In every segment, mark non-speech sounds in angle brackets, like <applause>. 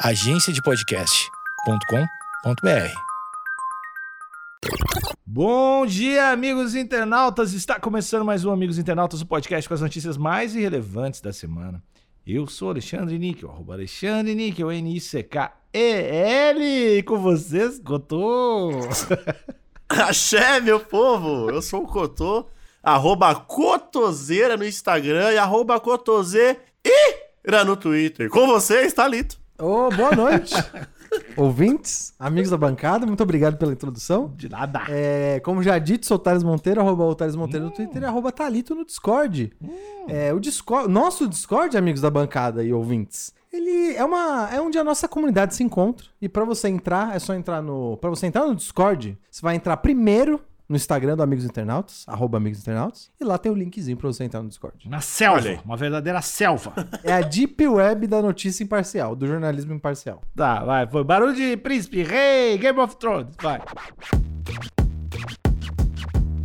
agenciadepodcast.com.br. Bom dia, amigos internautas! Está começando mais um Amigos Internautas, o podcast com as notícias mais irrelevantes da semana. Eu sou Alexandre Níquel, arroba Alexandre Níquel, N-I-C-K-E-L, e com vocês, Gotô! <laughs> Axé, meu povo! Eu sou o Cotô, arroba Cotoseira no Instagram e arroba Cotoseira no Twitter. Com vocês, Thalito. Ô, boa noite, <laughs> ouvintes, amigos da bancada, muito obrigado pela introdução. De nada! É, como já dito, sou o Thales Monteiro, arroba o Thales Monteiro no Twitter e arroba Thalito no Discord. É, o Discord. Nosso Discord, amigos da bancada e ouvintes, ele é uma é onde a nossa comunidade se encontra. E pra você entrar, é só entrar no. Pra você entrar no Discord, você vai entrar primeiro no Instagram do Amigos Internautas, arroba Amigos Internautas, e lá tem o linkzinho pra você entrar no Discord. Na selva, uma verdadeira selva. <laughs> É a Deep Web da notícia imparcial, do jornalismo imparcial. tá, vai, foi barulho de príncipe, rei, Game of Thrones, vai.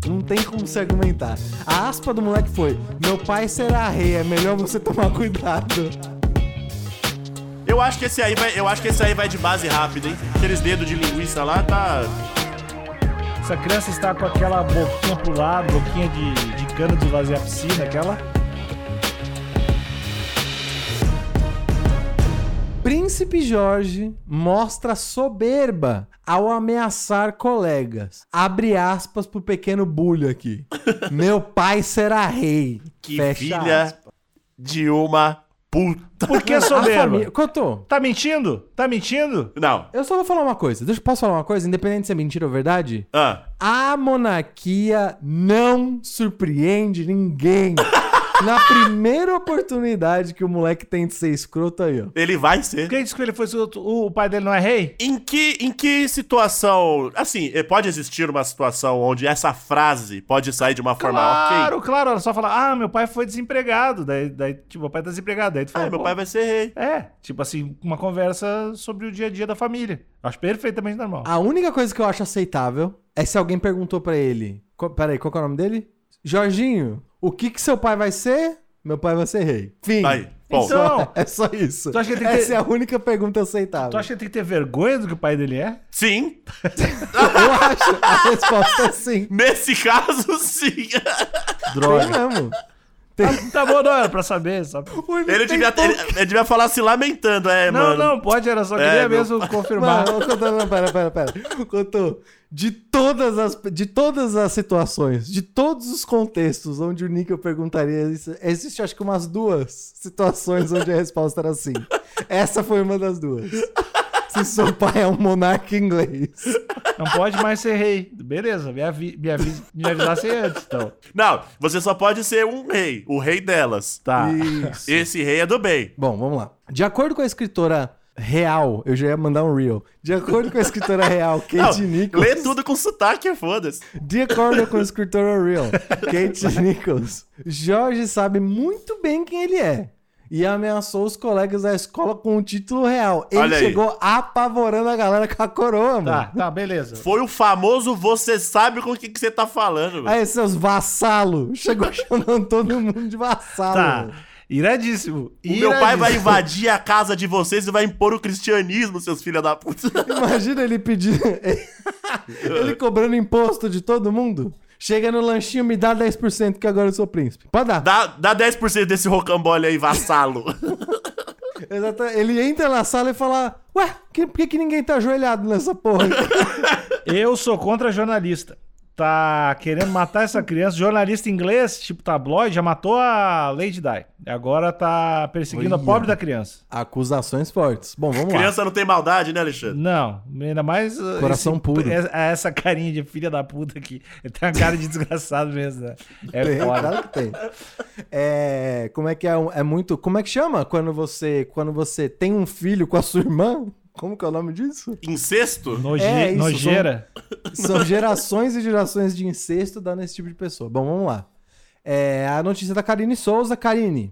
Não tem como se argumentar. A aspa do moleque foi: Meu pai será rei, é melhor você tomar cuidado. Eu acho que esse aí vai, eu acho que esse aí vai de base rápida, hein? Aqueles dedos de linguiça lá tá. Essa criança está com aquela boquinha pro lado, boquinha de, de cano de esvaziar a piscina, aquela. Príncipe Jorge mostra soberba ao ameaçar colegas. Abre aspas pro pequeno bulho aqui. <laughs> Meu pai será rei. Que Fecha filha aspas. de uma puta. Por que soberba? família- Cotô, Tá mentindo? Tá mentindo? Não. eu só vou falar uma coisa. Deixa, posso falar uma coisa? Independente se é mentira ou verdade? Ah, A monarquia não surpreende ninguém. <laughs> Na primeira oportunidade que o moleque tem de ser escroto aí, ó. ele vai ser. Quem disse que ele foi o, o pai dele não é rei? Em que, em que situação. Assim, eh, pode existir uma situação onde essa frase pode sair de uma forma Claro, ok? claro. Ela só fala, ah, meu pai foi desempregado. Daí, daí tipo, meu pai tá desempregado. Daí tu fala, Ah, meu "Pô, pai vai ser rei. É, tipo assim, uma conversa sobre o dia a dia da família. Acho perfeitamente normal. A única coisa que eu acho aceitável é se alguém perguntou pra ele. Peraí, qual que é o nome dele? Jorginho, o que que seu pai vai ser? Meu pai vai ser rei. Fim. Aí, bom. Então, É só isso. Tu acha que tem que Essa ter- é a única pergunta aceitável. tu acha que tem que ter vergonha do que o pai dele é? Sim, <laughs> Eu acho. A resposta é sim. nesse caso, sim. Tem Droga. mesmo. Tá, tá bom, não, era pra saber. Só... <laughs> Ele devia, ele, ele devia falar se lamentando, é, Não, mano. não, pode, era só queria É, meu mesmo confirmar. Mano, Cotô, não, pera, pera, pera. Cotô, de todas as, de todas as situações, de todos os contextos onde o Nick eu perguntaria isso, existe acho que umas duas situações onde a resposta era sim. Essa foi uma das duas. Se seu pai é um monarca inglês. Não pode mais ser rei. Beleza, me, avi me, avi me avisasse antes, então. Não, você só pode ser um rei, o rei delas. Tá. Isso. Esse rei é do bem. Bom, vamos lá. De acordo com a escritora real, eu já ia mandar um reel. De acordo com a escritora real, <laughs> Kate Não, Nichols. lê tudo com sotaque, foda-se. De acordo com a escritora real, Kate <laughs> Nichols, Jorge sabe muito bem quem ele é. E ameaçou os colegas da escola com o título real. Ele Olha aí. chegou apavorando a galera com a coroa, mano. Tá, tá, beleza. Foi o famoso você sabe com o que, que você tá falando. mano. Aí, seus vassalos. Chegou <laughs> chamando todo mundo de vassalo. Tá. mano. Iradíssimo. O meu pai vai Iradíssimo. invadir a casa de vocês e vai impor o cristianismo, seus filhos da puta. Imagina ele pedir. <laughs> ele cobrando imposto de todo mundo. Chega no lanchinho, me dá 10% que agora eu sou príncipe. Pode dar. Dá, dá 10% desse rocambole aí, vassalo. <laughs> Exato. Ele entra na sala e fala: Ué, que- por que, que ninguém tá ajoelhado nessa porra? <laughs> Eu sou contra jornalista. Tá querendo matar essa criança. Jornalista inglês, tipo tabloide, já matou a Lady Di. Agora tá perseguindo Olha. a pobre da criança. Acusações fortes. Bom, vamos lá. Criança não tem maldade, né, Alexandre? Não, ainda mais. uh, Coração puro. Essa, carinha de filha da puta aqui. Ele tem uma cara de <laughs> desgraçado mesmo, né? É Tem, foda. claro que tem. É, como é que é? É muito. Como é que chama quando você quando você tem um filho com a sua irmã? Como que é o nome disso? Incesto? Noje- É, isso, nojeira. <laughs> São gerações e gerações de incesto dando esse tipo de pessoa. Bom, vamos lá. É, a notícia da Karine Souza. Karine,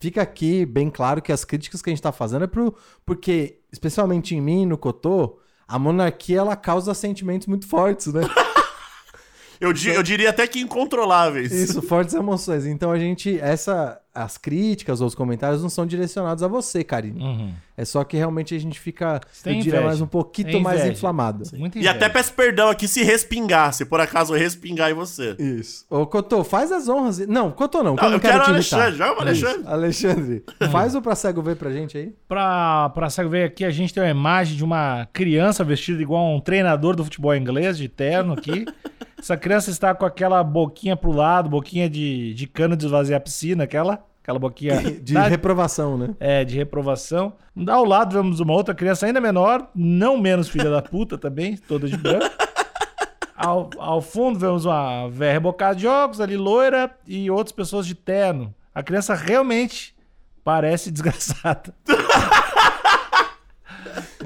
fica aqui bem claro que as críticas que a gente tá fazendo é pro, porque, especialmente em mim, no Cotô, a monarquia ela causa sentimentos muito fortes, né? <laughs> Eu, di- eu diria até que incontroláveis. Isso, fortes emoções. Então a gente. Essa, as críticas ou os comentários não são direcionados a você, Karine. Uhum. É só que realmente a gente fica, tem eu diria, mais um pouquinho mais inflamado. Muito E até peço perdão aqui se respingar, se por acaso respingar em você. Isso. Ô, Cotô, faz as honras. Não, Cotô não, Não, eu quero, o. Alexandre, joga o Alexandre. Isso. Alexandre, <laughs> faz o pra cego ver pra gente aí. Pra, pra cego ver aqui, a gente tem uma imagem de uma criança vestida igual a um treinador do futebol inglês, de terno aqui. <laughs> Essa criança está com aquela boquinha pro lado, boquinha de, de cano de esvaziar a piscina, aquela, aquela boquinha De da- reprovação, né? é, de reprovação. Ao lado vemos uma outra criança ainda menor, não menos filha da puta também, toda de branco. Ao, ao fundo vemos uma velha rebocada de óculos ali, loira, e outras pessoas de terno. A criança realmente parece <laughs> desgraçada.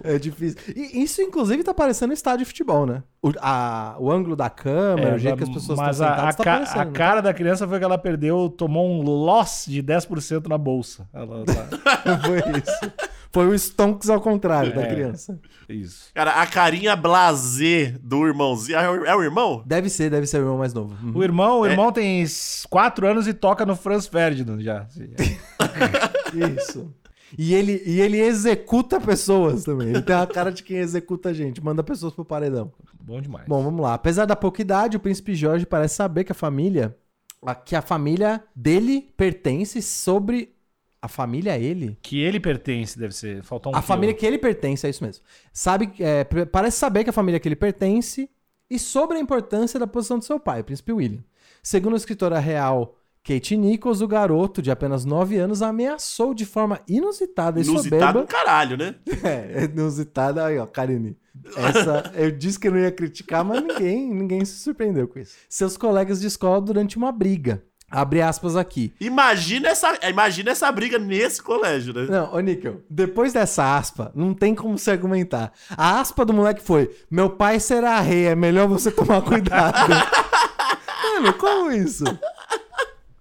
É difícil. E isso, inclusive, tá parecendo estádio de futebol, né? O, a- o ângulo da câmera, É, o jeito que as pessoas mas estão a, a, sentadas, tá ca- parecendo. a né? cara da criança foi que ela perdeu, tomou um loss de 10% na bolsa. Ela tá... <laughs> Foi isso. Foi o Stonks ao contrário da É. criança. Isso. Cara, a carinha blasé do irmãozinho. É o, é o irmão? Deve ser, deve ser o irmão mais novo. Uhum. O irmão, o irmão tem 4 anos e toca no Franz Ferdinand já. <laughs> Isso. E ele, e ele executa pessoas também. Ele tem a cara de quem executa gente, manda pessoas pro paredão. Bom demais. Bom, vamos lá. Apesar da pouca idade, o príncipe Jorge parece saber que a família. a- Que a família dele pertence sobre. A família a ele? Que ele pertence, deve ser. Faltou um a fio. família que ele pertence, é isso mesmo. Sabe, é, parece saber que a família que ele pertence e sobre a importância da posição do seu pai, o príncipe William. Segundo a escritora real Kate Nichols, o garoto de apenas 9 anos ameaçou de forma inusitada e Inusitado soberba. caralho, né? <laughs> É, inusitada aí, ó, Karine. Essa, eu disse que eu não ia criticar, mas ninguém, ninguém se surpreendeu com isso. Seus colegas de escola durante uma briga. Abre aspas aqui. Imagina essa, imagina essa briga nesse colégio, né? Não, ô Níquel, depois dessa aspa, não tem como se argumentar. A aspa do moleque foi: Meu pai será rei, é melhor você tomar cuidado. <laughs> Mano, como isso?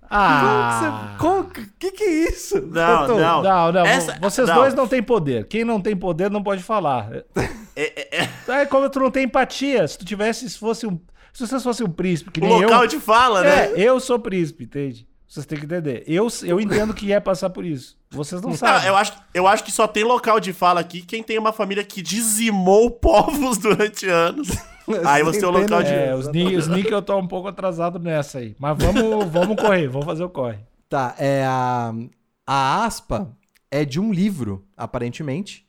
Ah! Como que, você- que que é isso? Não, Doutor? não. Não, não, Essa- vocês não. dois não têm poder. Quem não tem poder não pode falar. É, é, é. É como tu não tem empatia. Se tu tivesse, se fosse um. Se vocês fossem um príncipe, que O nem local eu. de fala, né? É, eu sou príncipe, entende? Vocês têm que entender. Eu, eu entendo que é passar por isso. Vocês não Não, sabem. eu, acho, eu acho que só tem local de fala aqui quem tem uma família que dizimou <laughs> povos durante anos. Aí você tem o local de. É, os, os níquel estão um pouco atrasados nessa aí. Mas vamos, <laughs> vamos correr, vamos fazer o corre. Tá, é a, a aspa é de um livro, aparentemente,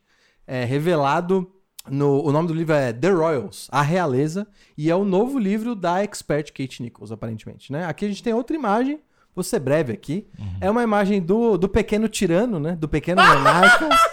é revelado no, o nome do livro é The Royals, A Realeza, e é o novo livro da expert Kate Nichols, aparentemente, né? Aqui a gente tem outra imagem, vou ser breve aqui, é uma imagem do, do pequeno tirano, né? Do pequeno monarca. <laughs>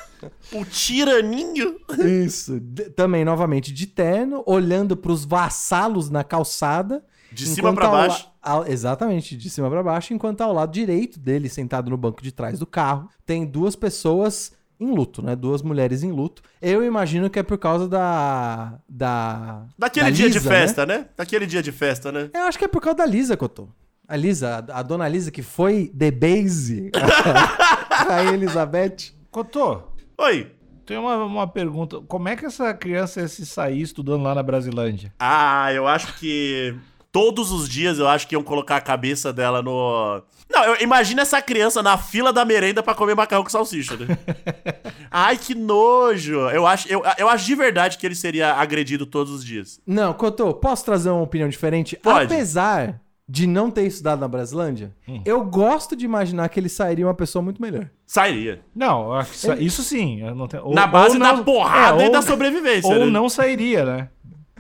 O tiraninho. Isso, de- também novamente de terno, olhando para os vassalos na calçada. De cima la- baixo. ao- exatamente, de cima pra baixo, enquanto ao lado direito dele, sentado no banco de trás do carro, tem duas pessoas em luto, né? Duas mulheres em luto. Eu imagino que é por causa da. da Daquele da dia de Lisa, né? festa, né? Daquele dia de festa, né? Eu acho que é por causa da Lisa, Cotô. A Lisa, a, a dona Lisa, que foi The Base, <laughs> a Elizabeth. Cotô, Oi. tem uma, uma pergunta. Como é que essa criança ia se sair estudando lá na Brasilândia? Ah, eu acho que. Todos os dias eu acho que iam colocar a cabeça dela no. Não, eu, imagina essa criança na fila da merenda pra comer macarrão com salsicha, né? <laughs> Ai, que nojo! Eu acho, eu, eu acho de verdade que ele seria agredido todos os dias. Não, Cotô, posso trazer uma opinião diferente? Pode. Apesar de não ter estudado na Brasilândia, eu gosto de imaginar que ele sairia uma pessoa muito melhor. Sairia. Não, que isso, sim. não tenho- ou- Na base ou da não- porrada é, e ou- da sobrevivência. Ou né? não sairia, né?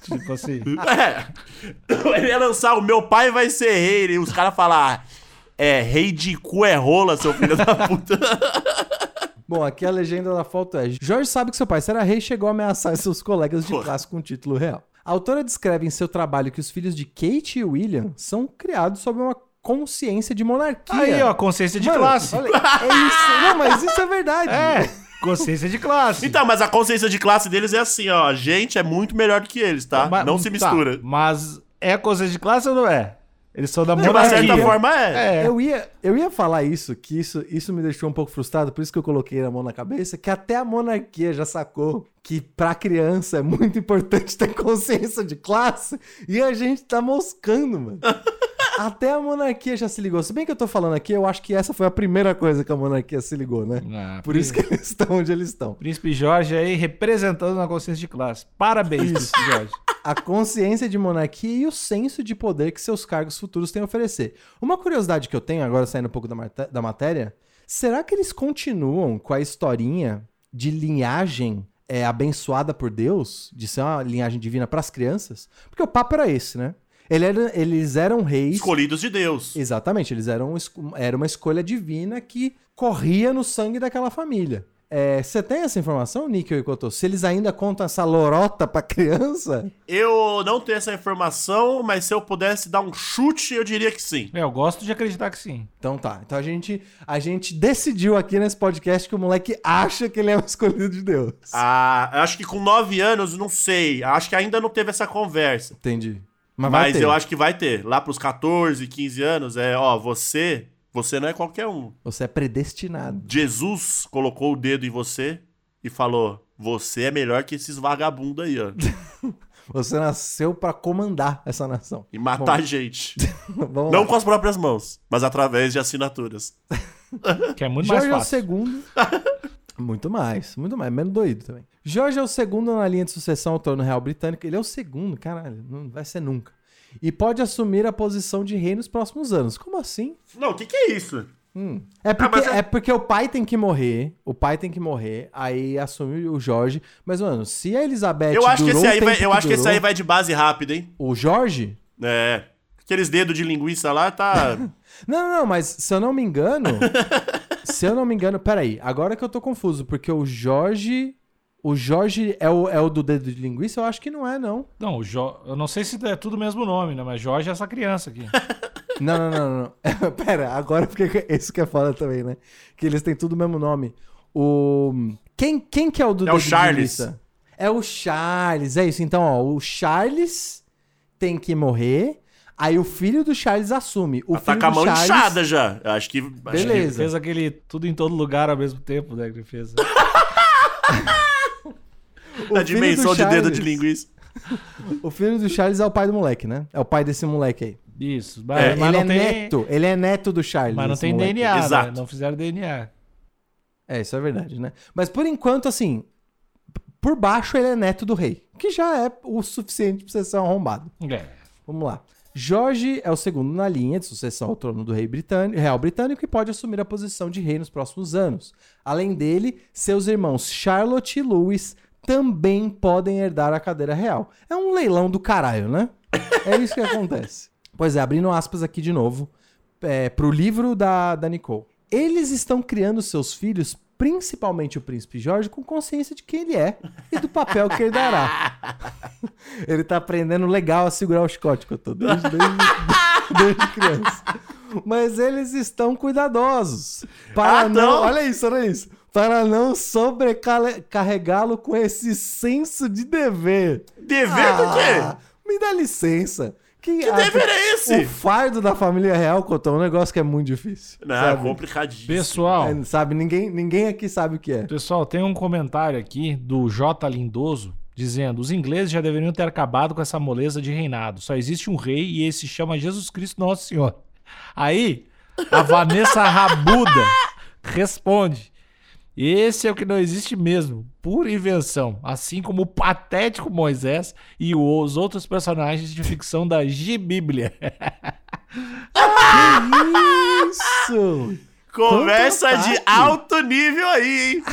Tipo assim. <laughs> É. Ele ia lançar o meu pai vai ser rei. E os caras falar. É, rei de cu é rola, seu filho da puta. <laughs> Bom, aqui a legenda da foto é: Jorge sabe que seu pai será rei e chegou a ameaçar seus colegas de Porra. classe com o título real. A autora descreve em seu trabalho que os filhos de Kate e William são criados sob uma consciência de monarquia. Aí, ó, consciência de Mano, classe. olha, é isso. Não, mas isso é verdade. É, consciência de classe. Então, mas a consciência de classe deles é assim, ó. A gente é muito melhor do que eles, tá? Ma- não se tá, mistura. mas é consciência de classe ou não é? Eles são da De uma monarquia. certa forma é. É. Eu ia, eu ia falar isso, que isso, isso me deixou um pouco frustrado, por isso que eu coloquei a mão na cabeça, que até a monarquia já sacou que pra criança é muito importante ter consciência de classe e a gente tá moscando, mano. <laughs> até a monarquia já se ligou. Se bem que eu tô falando aqui, eu acho que essa foi a primeira coisa que a monarquia se ligou, né? Ah, Por isso que eles estão onde eles estão. Príncipe Jorge aí representando na consciência de classe. Parabéns, Príncipe Jorge. A consciência de monarquia e o senso de poder que seus cargos futuros têm a oferecer. Uma curiosidade que eu tenho, agora saindo um pouco da, mate- da matéria, será que eles continuam com a historinha de linhagem é, abençoada por Deus, de ser uma linhagem divina para as crianças? Porque o papo era esse, né? Ele era- eles eram reis. Escolhidos de Deus. Exatamente, eles eram era uma escolha divina que corria no sangue daquela família. É, Você tem essa informação, Níquel e Cotô? Se eles ainda contam essa lorota pra criança? Eu não tenho essa informação, mas se eu pudesse dar um chute, eu diria que sim. É, eu gosto de acreditar que sim. Então tá. Então a gente, a gente decidiu aqui nesse podcast que o moleque acha que ele é o escolhido de Deus. Ah, eu acho que com 9 anos, não sei. Acho que ainda não teve essa conversa. Entendi. Mas, vai Mas ter. eu acho que vai ter. Lá pros 14, 15 anos, é, ó, você, você não é qualquer um. Você é predestinado. Jesus colocou o dedo em você e falou: Você é melhor que esses vagabundos aí, ó. <laughs> Você nasceu pra comandar essa nação. E matar gente. <laughs> Vamos Não lá. com as próprias mãos, mas através de assinaturas. <laughs> Que é muito mais Jorge é o fácil. segundo. muito mais, muito mais. Menos doído também. Jorge é o segundo na linha de sucessão ao trono real britânico. Ele é o segundo, caralho. Não vai ser nunca. E pode assumir a posição de rei nos próximos anos. Como assim? Não, o que, que é isso? Hum. É, porque, mas é- é porque o pai tem que morrer. O pai tem que morrer. Aí assume o Jorge. Mas, mano, se a Elizabeth. Eu acho que durou esse aí vai, eu acho que esse durou, aí vai de base rápida, hein? O Jorge? É. Aqueles dedos de linguiça lá tá. <laughs> Não, não, não, mas se eu não me engano. <laughs> se eu não me engano. Peraí, agora que eu tô confuso, porque o Jorge. O Jorge é o, é o do dedo de linguiça? Eu acho que não é, não. Não, o jo... eu não sei se é tudo o mesmo nome, né? Mas Jorge é essa criança aqui. <laughs> Não, não, não, não. <laughs> Pera, agora porque <laughs> isso que é foda também, né? Que eles têm tudo o mesmo nome. O. Quem, quem que é o do É o dedo de Charles. linguiça? É o Charles, é isso. Então, ó, o Charles tem que morrer. Aí o filho do Charles assume. O tá filho com a do mão Charles... inchada já. Eu acho que. acho que- Ele Beleza. fez aquele tudo em todo lugar ao mesmo tempo, né? Que ele fez. <laughs> Na filho dimensão de dedo Charles- de linguiça. <laughs> O filho do Charles é o pai do moleque, né? É o pai desse moleque aí. Isso. Mas, É, mas ele não é tem. neto. Ele é neto do Charles. Mas não tem moleque. DNA, né? Exato. Não fizeram DNA. É, isso é verdade, né? Mas por enquanto, assim, por baixo ele é neto do rei. Que já é o suficiente pra você ser um arrombado. É. Vamos lá. Jorge é o segundo na linha de sucessão ao trono do rei britânico, real britânico e pode assumir a posição de rei nos próximos anos. Além dele, seus irmãos Charlotte e Louis também podem herdar a cadeira real. É um leilão do caralho, né? É isso que acontece. <laughs> Pois é, abrindo aspas aqui de novo, é, pro livro da, da Nicole. Eles estão criando seus filhos, principalmente o príncipe Jorge, com consciência de quem ele é e do papel que ele dará. <laughs> Ele tá aprendendo legal a segurar o chicote que eu tô desde, desde, desde criança. Mas eles estão cuidadosos. Para Ah, não? Olha isso, olha isso. Para não sobrecarregá-lo com esse senso de dever. Dever do quê? Ah, Me dá licença. Que, Que dever é esse? O fardo da família real, Cotão, é um negócio que é muito difícil. Não, sabe? complicadíssimo. Pessoal, É, sabe, ninguém, ninguém aqui sabe o que é. pessoal, tem um comentário aqui do J. Lindoso dizendo: os ingleses já deveriam ter acabado com essa moleza de reinado. Só existe um rei e esse se chama Jesus Cristo Nosso Senhor. Aí, a Vanessa Rabuda <laughs> responde: esse é o que não existe mesmo, pura invenção, assim como o patético Moisés e os outros personagens de ficção da G-Bíblia. <laughs> Isso! Conversa de alto nível aí, hein?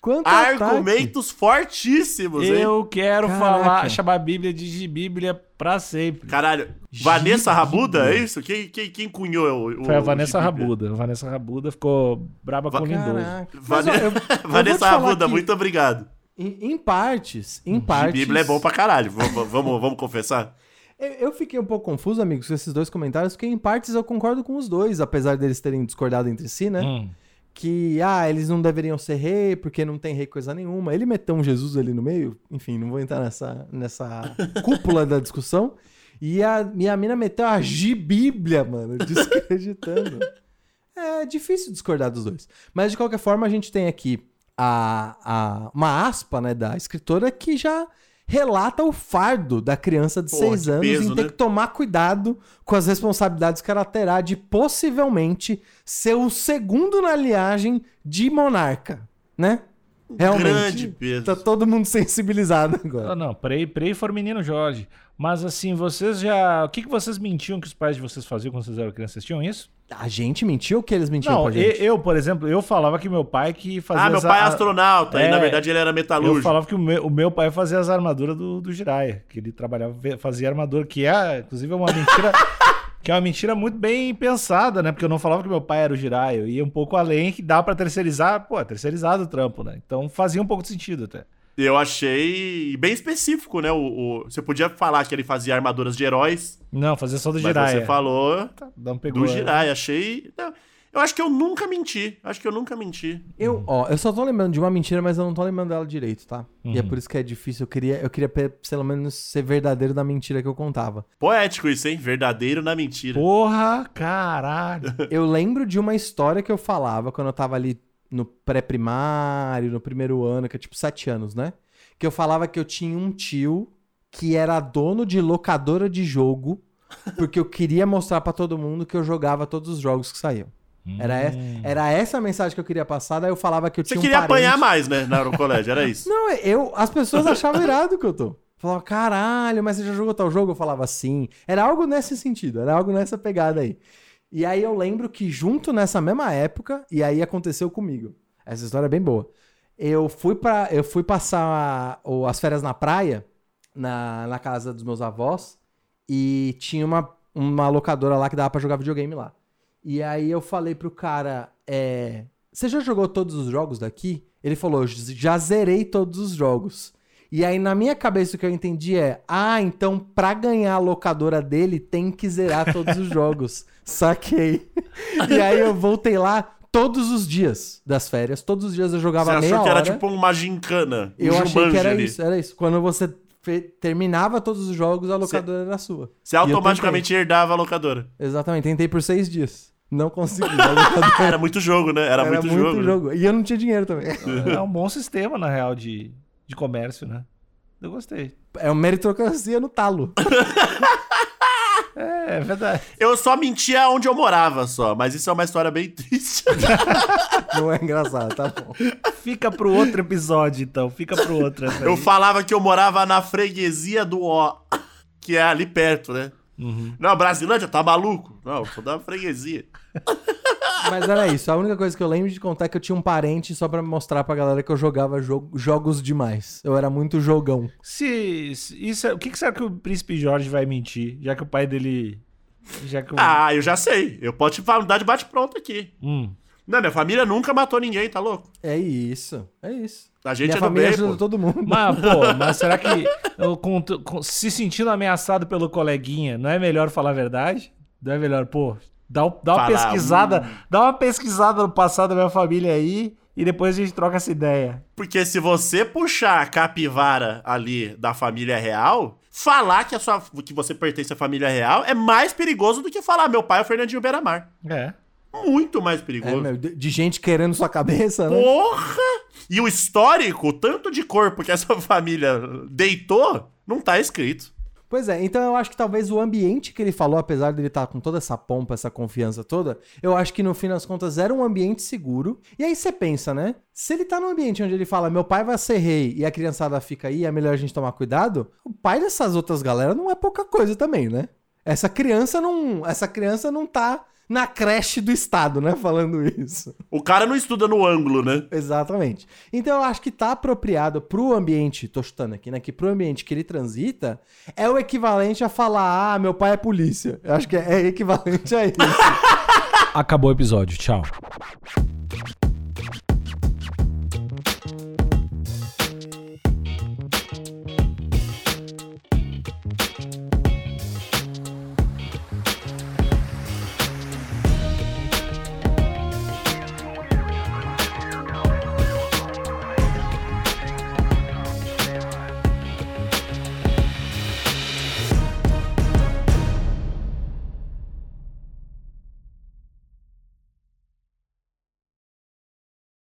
Quanto ataque. Argumentos fortíssimos, hein? Eu quero Caraca. falar, chamar a Bíblia de G-Bíblia pra sempre. Caralho. Vanessa Rabuda, é isso? Quem, quem, quem cunhou o, o Foi a Vanessa G-Bíblia? Rabuda. A Vanessa Rabuda ficou braba com o Lindoso. Mas, ó, eu- <laughs> Vanessa Rabuda, que muito obrigado. Em, em partes, em partes... Bíblia é bom pra caralho. Vamos, vamos, vamos confessar? Eu, eu fiquei um pouco confuso, amigos, com esses dois comentários, porque em partes eu concordo com os dois, apesar deles terem discordado entre si, né? Hum. Que, ah, eles não deveriam ser rei, porque não tem rei coisa nenhuma. Ele meteu um Jesus ali no meio, enfim, não vou entrar nessa, nessa <laughs> cúpula da discussão. E a minha mina meteu a gibíblia, mano, desacreditando. é difícil discordar dos dois. Mas de qualquer forma, a gente tem aqui a, a, uma aspa né, da escritora que já relata o fardo da criança de Pô, seis que anos peso, em ter né? que tomar cuidado com as responsabilidades que ela terá de possivelmente ser o segundo na linhagem de monarca, né? Realmente. Grande peso. Tá todo mundo sensibilizado agora. Ah, não, Prey, Prey for menino Jorge. Mas assim, vocês já. O que, que vocês mentiam que os pais de vocês faziam quando vocês eram crianças? Vocês tinham isso? A gente mentiu ou que eles mentiam não, pra gente? e- eu, por exemplo, eu falava que meu pai que fazia. Ah, meu as pai é a- astronauta, e É, na verdade ele era Eu metalúrgico. falava que o meu, o meu pai fazia as armaduras do, do Jiraiya, que ele trabalhava, fazia armadura, que é, inclusive, é uma mentira. <laughs> que é uma mentira muito bem pensada, né? Porque eu não falava que meu pai era o Jiraiya, eu ia um pouco além, que dá pra terceirizar, pô, é terceirizado o trampo, né? Então fazia um pouco de sentido até. Eu achei bem específico, né? O, o- Você podia falar que ele fazia armaduras de heróis, Não, fazia só do mas Jiraiya. você falou Tá, não pegou. do Jiraiya. Achei... não, eu acho que eu nunca menti. Acho que eu nunca menti. Eu, ó, eu só tô lembrando de uma mentira, mas eu não tô lembrando dela direito, tá? E é Uhum. por isso que é difícil. Eu queria, eu queria pe- pelo menos ser verdadeiro na mentira que eu contava. Poético isso, hein? Verdadeiro na mentira. Porra, caralho. <laughs> Eu lembro de uma história que eu falava quando eu tava ali no pré-primário, no primeiro ano, que é tipo sete anos, né? Que eu falava que eu tinha um tio que era dono de locadora de jogo, <laughs> porque eu queria mostrar pra todo mundo que eu jogava todos os jogos que saíam. Era, essa, era essa a mensagem que eu queria passar, daí eu falava que eu Você tinha um queria parente... apanhar mais, né? Na- No colégio, era isso. <laughs> Não, eu, as pessoas achavam irado que eu tô. Falavam, caralho, mas você já jogou tal jogo? Eu falava sim. Era algo nesse sentido, era algo nessa pegada aí. E aí eu lembro que junto nessa mesma época, e aí aconteceu comigo. Essa história é bem boa. Eu fui para eu fui passar o- as férias na praia, na, na casa dos meus avós, e tinha uma, uma locadora lá que dava pra jogar videogame lá. E aí eu falei pro cara, é, você já jogou todos os jogos daqui? Ele falou, já zerei todos os jogos. E aí na minha cabeça o que eu entendi é, ah, então pra ganhar a locadora dele tem que zerar todos os jogos. <laughs> Saquei. E aí eu voltei lá todos os dias das férias, todos os dias eu jogava Você meia achou que hora. era tipo uma gincana. Um Eu achei que era ali. isso, era isso. Quando você terminava todos os jogos, a locadora era sua. Você automaticamente herdava a locadora. Exatamente, tentei por seis dias. Não consegui. <laughs> Era muito jogo, né? Era, muito, jogo. né? E eu não tinha dinheiro também. É um bom sistema, na real, de, de comércio, né? Eu gostei. É uma meritocracia no talo. <laughs> É, é verdade. Eu só mentia onde eu morava só, mas isso é uma história bem triste. <laughs> Não é engraçado, tá bom. Fica pro outro episódio, então. Fica pro outro. Eu falava que eu morava na freguesia do O, que é ali perto, né? Uhum. Não, Brasilândia, tá maluco? Não, eu sou da freguesia. <laughs> Mas era isso. A única coisa que eu lembro de contar é que eu tinha um parente só pra mostrar pra galera que eu jogava jogo- jogos demais. Eu era muito jogão. Se, se- isso é- o que, que será que o príncipe Jorge vai mentir? Já que o pai dele. Já que o. Ah, eu já sei. Eu posso te falar, dar de bate-pronto aqui. Hum. Não, minha família nunca matou ninguém, tá louco? É isso. É isso. A gente Minha é do família bem, ajuda pô. todo mundo. Mas, <laughs> pô, mas será que eu, com- com- se sentindo ameaçado pelo coleguinha, não é melhor falar a verdade? Não é melhor, pô, dá, um- dá uma Falar, pesquisada, hum. dá uma pesquisada no passado da minha família aí e depois a gente troca essa ideia. Porque se você puxar a capivara ali da família real, falar que, a sua, que você pertence à família real é mais perigoso do que falar meu pai é o Fernandinho Beiramar. É. Muito mais É, perigoso. meu, de de gente querendo sua cabeça, né? Porra! E o histórico, o tanto de corpo que essa <laughs> família deitou, não tá escrito. Pois é, então eu acho que talvez o ambiente que ele falou, apesar dele estar com toda essa pompa, essa confiança toda, eu acho que no fim das contas era um ambiente seguro. E aí você pensa, né? Se ele tá num ambiente onde ele fala, meu pai vai ser rei e a criançada fica aí, é melhor a gente tomar cuidado, o pai dessas outras galera não é pouca coisa também, né? Essa criança não, essa criança não tá na creche do estado, né, falando isso. O cara não estuda no ângulo, né? Exatamente. Então eu acho que tá apropriado pro ambiente, tô chutando aqui, né? Que pro ambiente que ele transita é o equivalente a falar, ah, meu pai é polícia. Eu acho que é equivalente a isso. <laughs> Acabou o episódio. Tchau.